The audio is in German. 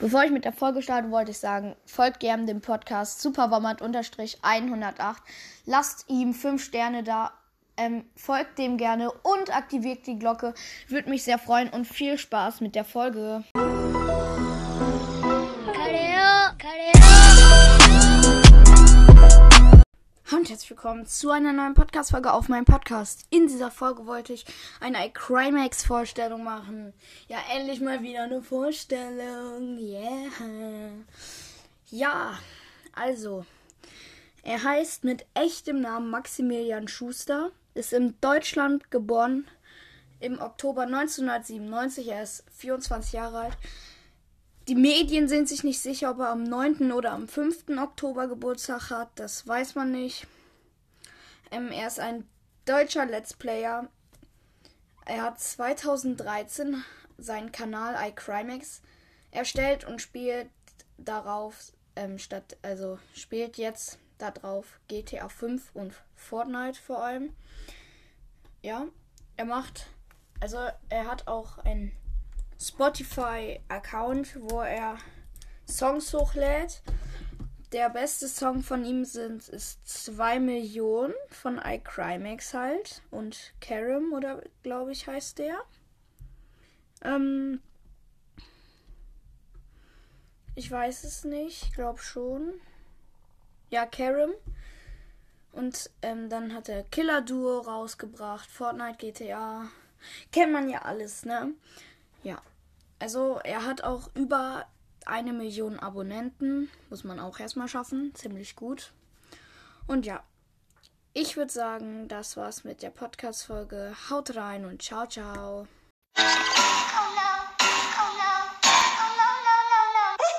Bevor ich mit der Folge starte, wollte ich sagen, folgt gerne dem Podcast superwommat-108. Lasst ihm 5 Sterne da. Ähm, folgt dem gerne und aktiviert die Glocke. Würde mich sehr freuen und viel Spaß mit der Folge. Und herzlich willkommen zu einer neuen Podcast-Folge auf meinem Podcast. In dieser Folge wollte ich eine iCrimex-Vorstellung machen. Ja, endlich mal wieder eine Vorstellung. Ja, also, er heißt mit echtem Namen Maximilian Schuster, ist in Deutschland geboren im Oktober 1997. Er ist 24 Jahre alt. Die Medien sind sich nicht sicher, ob er am 9. oder am 5. Oktober Geburtstag hat. Das weiß man nicht. Ähm, er ist ein deutscher Let's Player. Er hat 2013 seinen Kanal iCrimex erstellt und spielt darauf ähm, statt, also spielt jetzt darauf GTA 5 und Fortnite vor allem. Ja, er macht, also er hat auch ein Spotify-Account, wo er Songs hochlädt. Der beste Song von ihm sind, ist 2 Millionen von iCrimex halt. Und Karim, oder glaube ich, heißt der. Ähm, ich weiß es nicht, ich glaube schon. Ja, Karim. Und ähm, dann hat er Killer Duo rausgebracht, Fortnite, GTA. Kennt man ja alles, ne? Ja. Also er hat auch über eine Million Abonnenten. Muss man auch erstmal schaffen. Ziemlich gut. Und ja. Ich würde sagen, das war's mit der Podcast-Folge. Haut rein und ciao, ciao.